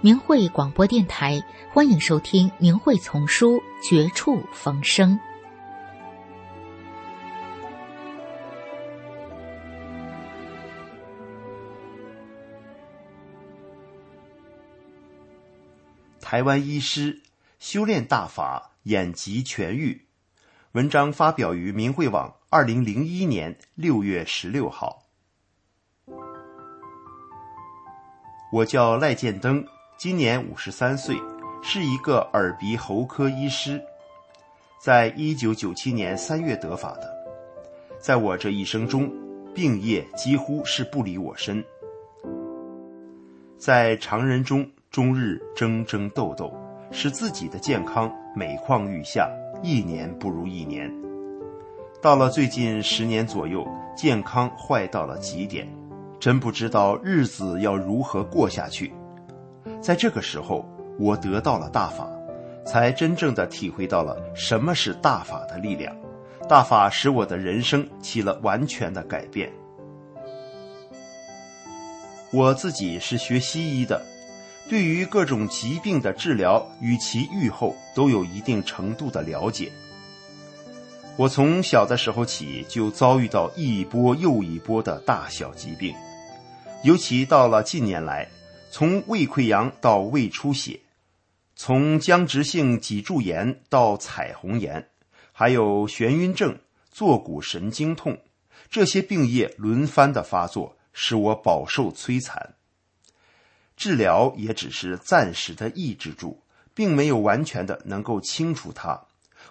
明慧广播电台，欢迎收听《明慧丛书绝处逢生》。台湾医师修炼大法，眼疾痊愈。文章发表于明慧网，二零零一年六月十六号。我叫赖建登。今年五十三岁，是一个耳鼻喉科医师，在一九九七年三月得法的。在我这一生中，病业几乎是不离我身，在常人中终日争争斗斗，使自己的健康每况愈下，一年不如一年。到了最近十年左右，健康坏到了极点，真不知道日子要如何过下去。在这个时候，我得到了大法，才真正的体会到了什么是大法的力量。大法使我的人生起了完全的改变。我自己是学西医的，对于各种疾病的治疗与其愈后都有一定程度的了解。我从小的时候起就遭遇到一波又一波的大小疾病，尤其到了近年来。从胃溃疡到胃出血，从僵直性脊柱炎到彩虹炎，还有眩晕症、坐骨神经痛，这些病业轮番的发作，使我饱受摧残。治疗也只是暂时的抑制住，并没有完全的能够清除它。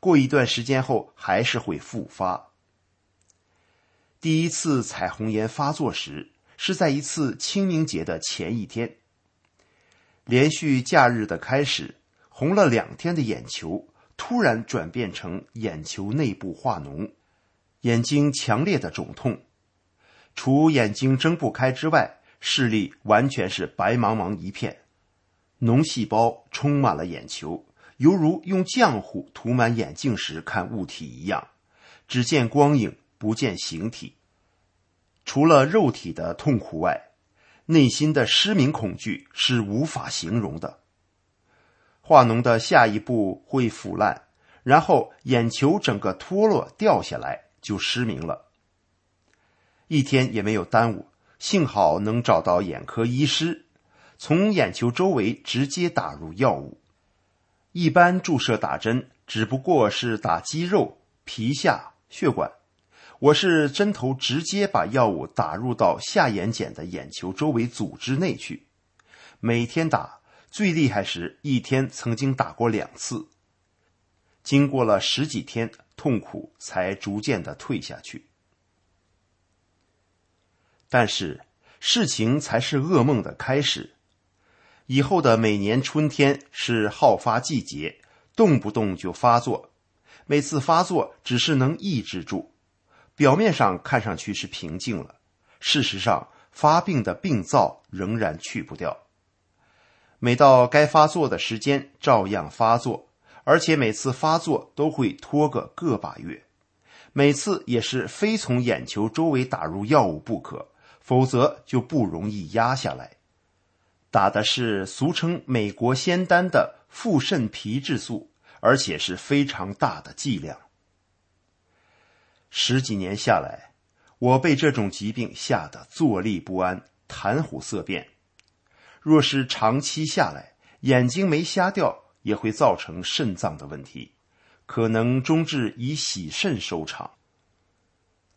过一段时间后，还是会复发。第一次彩虹炎发作时，是在一次清明节的前一天。连续假日的开始，红了两天的眼球突然转变成眼球内部化脓，眼睛强烈的肿痛，除眼睛睁不开之外，视力完全是白茫茫一片，脓细胞充满了眼球，犹如用浆糊涂满眼镜时看物体一样，只见光影不见形体，除了肉体的痛苦外。内心的失明恐惧是无法形容的。化脓的下一步会腐烂，然后眼球整个脱落掉下来，就失明了。一天也没有耽误，幸好能找到眼科医师，从眼球周围直接打入药物。一般注射打针只不过是打肌肉、皮下、血管。我是针头直接把药物打入到下眼睑的眼球周围组织内去，每天打，最厉害时一天曾经打过两次。经过了十几天，痛苦才逐渐的退下去。但是事情才是噩梦的开始，以后的每年春天是好发季节，动不动就发作，每次发作只是能抑制住。表面上看上去是平静了，事实上发病的病灶仍然去不掉。每到该发作的时间，照样发作，而且每次发作都会拖个个把月，每次也是非从眼球周围打入药物不可，否则就不容易压下来。打的是俗称美国仙丹的复肾皮质素，而且是非常大的剂量。十几年下来，我被这种疾病吓得坐立不安、谈虎色变。若是长期下来，眼睛没瞎掉，也会造成肾脏的问题，可能终至以洗肾收场。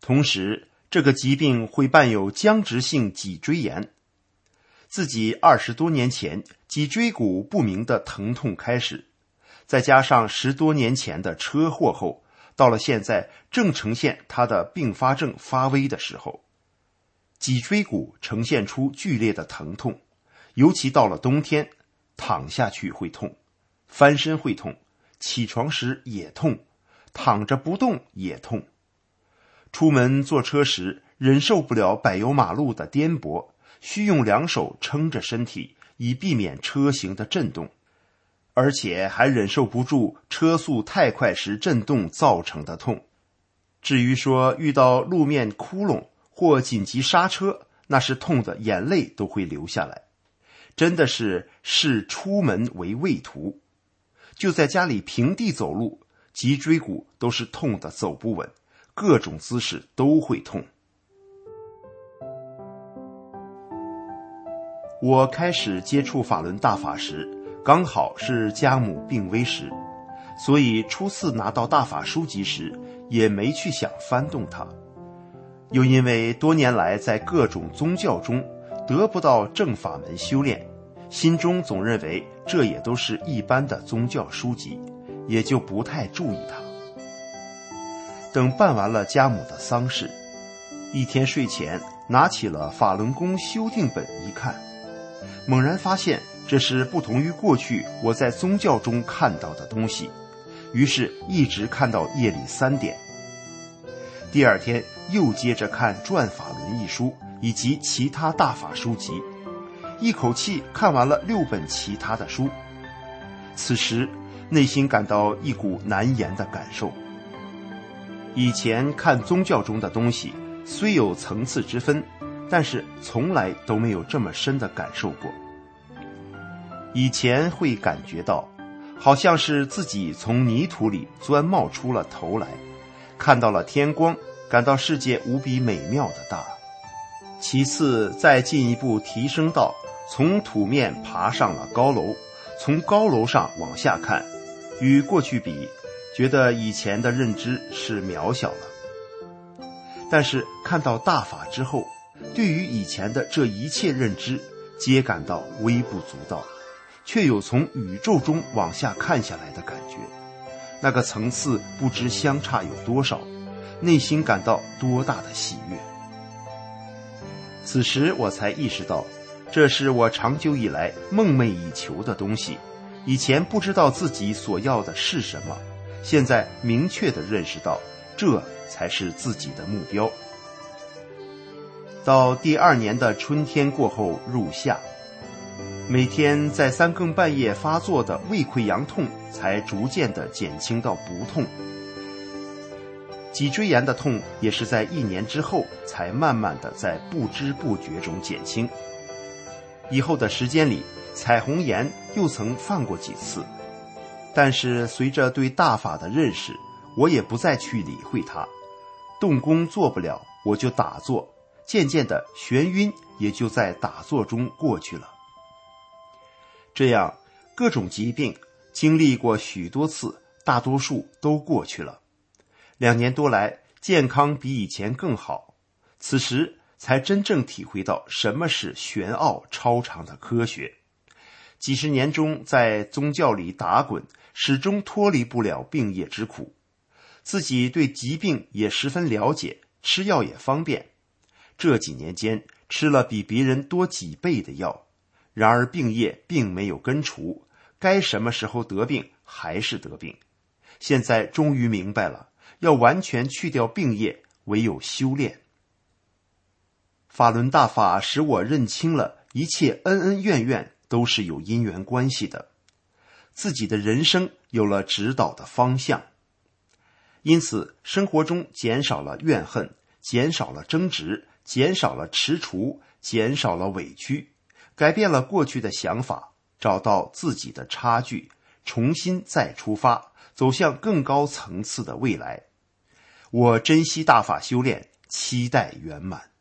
同时，这个疾病会伴有僵直性脊椎炎。自己二十多年前脊椎骨不明的疼痛开始，再加上十多年前的车祸后。到了现在正呈现他的并发症发威的时候。脊椎骨呈现出剧烈的疼痛，尤其到了冬天，躺下去会痛，翻身会痛，起床时也痛，躺着不动也痛。出门坐车时忍受不了柏油马路的颠簸，需用两手撑着身体，以避免车型的震动，而且还忍受不住车速太快时震动造成的痛。至于说遇到路面窟窿，或紧急刹车，那是痛的眼泪都会流下来，真的是视出门为畏途。就在家里平地走路，脊椎骨都是痛的走不稳，各种姿势都会痛。我开始接触法轮大法时，刚好是家母病危时，所以初次拿到大法书籍时，也没去想翻动它。又因为多年来在各种宗教中得不到正法门修炼，心中总认为这也都是一般的宗教书籍，也就不太注意它。等办完了家母的丧事，一天睡前拿起了法轮功修订本一看，猛然发现这是不同于过去我在宗教中看到的东西，于是一直看到夜里三点。第二天又接着看《转法轮》一书以及其他大法书籍，一口气看完了六本其他的书。此时内心感到一股难言的感受。以前看宗教中的东西虽有层次之分，但是从来都没有这么深的感受过。以前会感觉到，好像是自己从泥土里钻冒出了头来。看到了天光，感到世界无比美妙的大。其次，再进一步提升到从土面爬上了高楼，从高楼上往下看，与过去比，觉得以前的认知是渺小了。但是看到大法之后，对于以前的这一切认知，皆感到微不足道，却有从宇宙中往下看下来的感觉。那个层次不知相差有多少，内心感到多大的喜悦。此时我才意识到，这是我长久以来梦寐以求的东西。以前不知道自己所要的是什么，现在明确的认识到，这才是自己的目标。到第二年的春天过后入夏。每天在三更半夜发作的胃溃疡痛，才逐渐的减轻到不痛。脊椎炎的痛也是在一年之后，才慢慢的在不知不觉中减轻。以后的时间里，彩虹炎又曾犯过几次，但是随着对大法的认识，我也不再去理会它。动功做不了，我就打坐，渐渐的眩晕也就在打坐中过去了。这样，各种疾病经历过许多次，大多数都过去了。两年多来，健康比以前更好。此时才真正体会到什么是玄奥超长的科学。几十年中，在宗教里打滚，始终脱离不了病业之苦。自己对疾病也十分了解，吃药也方便。这几年间，吃了比别人多几倍的药。然而病业并没有根除，该什么时候得病还是得病。现在终于明白了，要完全去掉病业，唯有修炼。法轮大法使我认清了一切恩恩怨怨都是有因缘关系的，自己的人生有了指导的方向。因此，生活中减少了怨恨，减少了争执，减少了踟蹰，减少了委屈。改变了过去的想法，找到自己的差距，重新再出发，走向更高层次的未来。我珍惜大法修炼，期待圆满。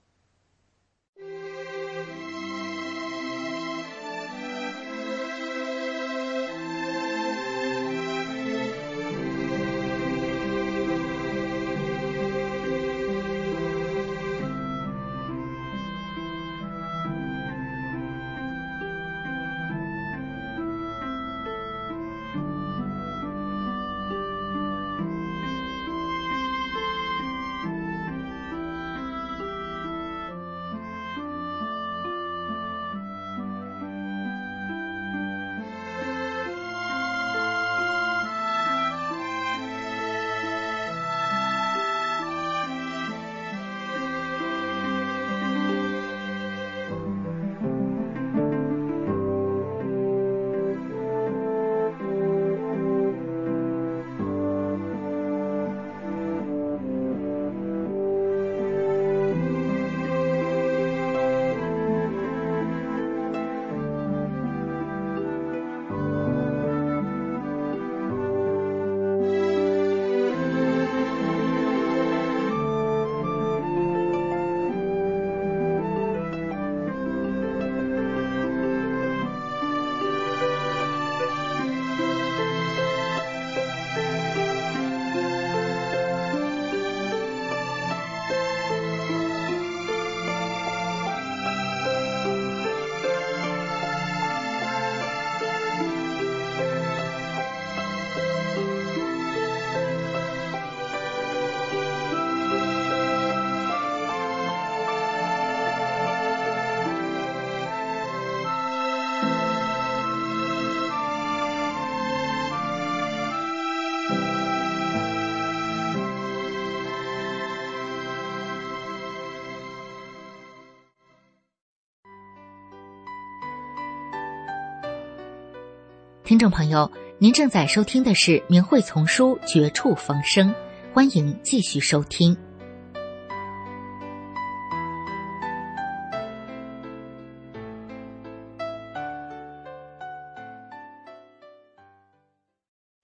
听众朋友，您正在收听的是《明慧丛书》《绝处逢生》，欢迎继续收听。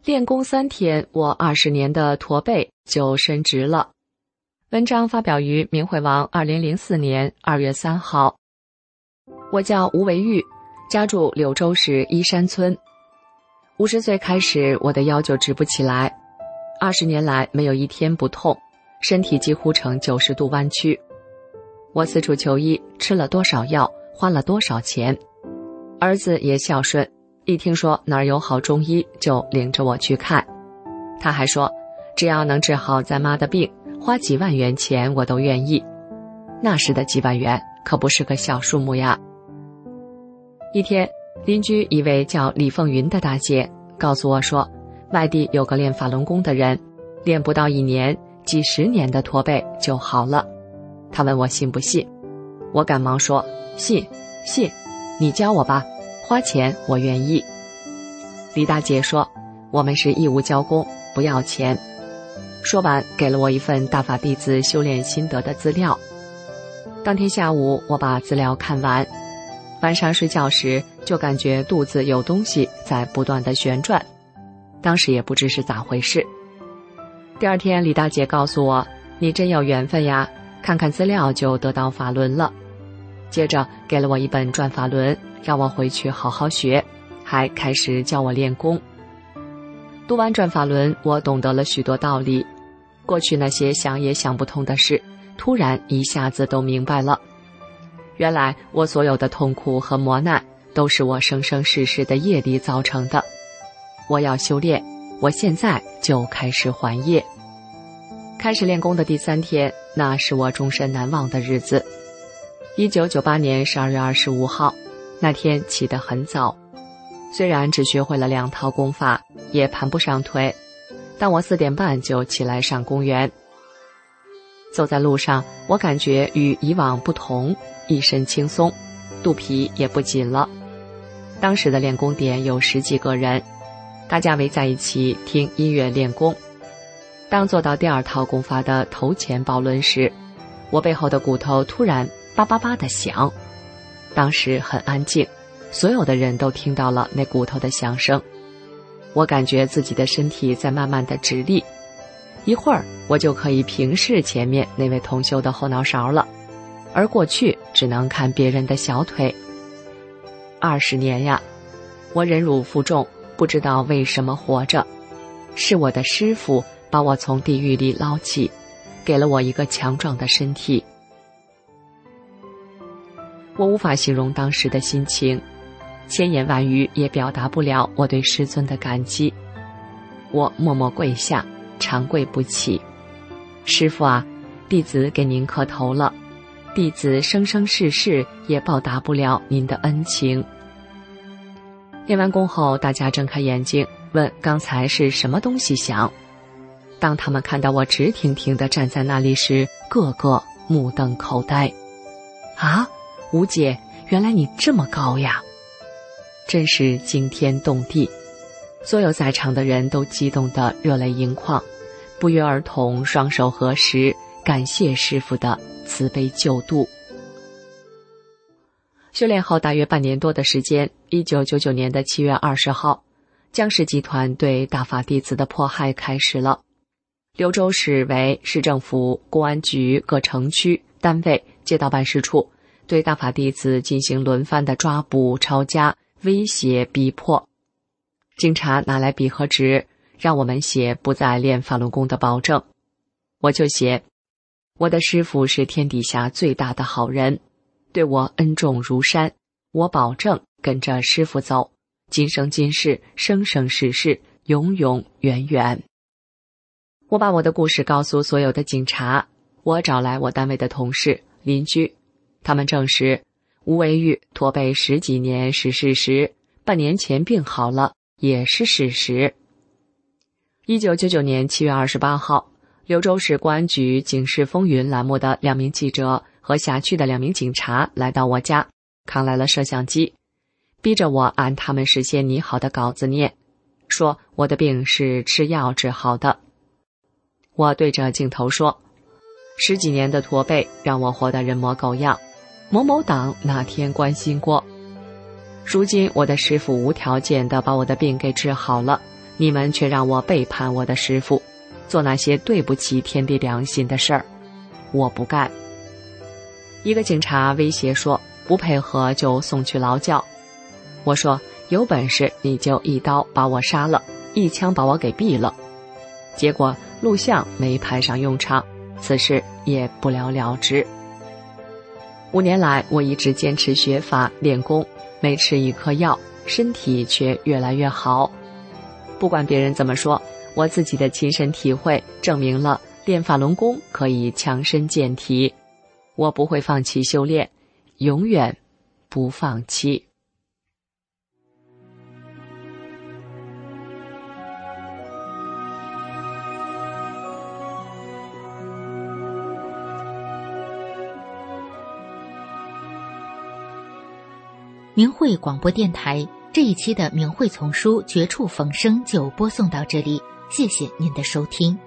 练功三天，我二十年的驼背就伸直了。文章发表于明慧王二零零四年二月三号。我叫吴维玉，家住柳州市依山村。五十岁开始，我的腰就直不起来，二十年来没有一天不痛，身体几乎呈九十度弯曲。我四处求医，吃了多少药，花了多少钱。儿子也孝顺，一听说哪儿有好中医，就领着我去看。他还说，只要能治好咱妈的病，花几万元钱我都愿意。那时的几万元可不是个小数目呀。一天。邻居一位叫李凤云的大姐告诉我说，外地有个练法轮功的人，练不到一年，几十年的驼背就好了。她问我信不信，我赶忙说信，信，你教我吧，花钱我愿意。李大姐说，我们是义务教功，不要钱。说完，给了我一份大法弟子修炼心得的资料。当天下午，我把资料看完。晚上睡觉时，就感觉肚子有东西在不断的旋转，当时也不知是咋回事。第二天，李大姐告诉我：“你真有缘分呀，看看资料就得到法轮了。”接着给了我一本转法轮，让我回去好好学，还开始教我练功。读完转法轮，我懂得了许多道理，过去那些想也想不通的事，突然一下子都明白了。原来我所有的痛苦和磨难，都是我生生世世的业力造成的。我要修炼，我现在就开始还业。开始练功的第三天，那是我终身难忘的日子。一九九八年十二月二十五号，那天起得很早，虽然只学会了两套功法，也盘不上腿，但我四点半就起来上公园。走在路上，我感觉与以往不同。一身轻松，肚皮也不紧了。当时的练功点有十几个人，大家围在一起听音乐练功。当做到第二套功法的头前抱轮时，我背后的骨头突然叭叭叭的响。当时很安静，所有的人都听到了那骨头的响声。我感觉自己的身体在慢慢的直立，一会儿我就可以平视前面那位同修的后脑勺了。而过去只能看别人的小腿。二十年呀，我忍辱负重，不知道为什么活着。是我的师傅把我从地狱里捞起，给了我一个强壮的身体。我无法形容当时的心情，千言万语也表达不了我对师尊的感激。我默默跪下，长跪不起。师傅啊，弟子给您磕头了。弟子生生世世也报答不了您的恩情。练完功后，大家睁开眼睛问：“刚才是什么东西响？”当他们看到我直挺挺的站在那里时，个个目瞪口呆。啊，吴姐，原来你这么高呀！真是惊天动地，所有在场的人都激动得热泪盈眶，不约而同双手合十，感谢师傅的。慈悲救度。修炼后大约半年多的时间，一九九九年的七月二十号，江氏集团对大法弟子的迫害开始了。柳州市委市政府、公安局各城区单位、街道办事处对大法弟子进行轮番的抓捕、抄家、威胁、逼迫。警察拿来笔和纸，让我们写不再练法轮功的保证，我就写。我的师傅是天底下最大的好人，对我恩重如山。我保证跟着师傅走，今生今世、生生世世、永永远远。我把我的故事告诉所有的警察，我找来我单位的同事、邻居，他们证实吴为玉驼背十几年是事实，半年前病好了也是事实。一九九九年七月二十八号。柳州市公安局《警示风云》栏目的两名记者和辖区的两名警察来到我家，扛来了摄像机，逼着我按他们事先拟好的稿子念，说我的病是吃药治好的。我对着镜头说：“十几年的驼背让我活得人模狗样，某某党哪天关心过？如今我的师傅无条件的把我的病给治好了，你们却让我背叛我的师傅，做那些对不起天地良心的事儿，我不干。”一个警察威胁说：“不配合就送去劳教。”我说：“有本事你就一刀把我杀了，一枪把我给毙了。”结果录像没派上用场，此事也不了了之。五年来，我一直坚持学法练功，没吃一颗药，身体却越来越好。不管别人怎么说，我自己的亲身体会证明了练法轮功可以强身健体。我不会放弃修炼，永远不放弃。明慧广播电台这一期的《明慧丛书》绝处逢生就播送到这里，谢谢您的收听。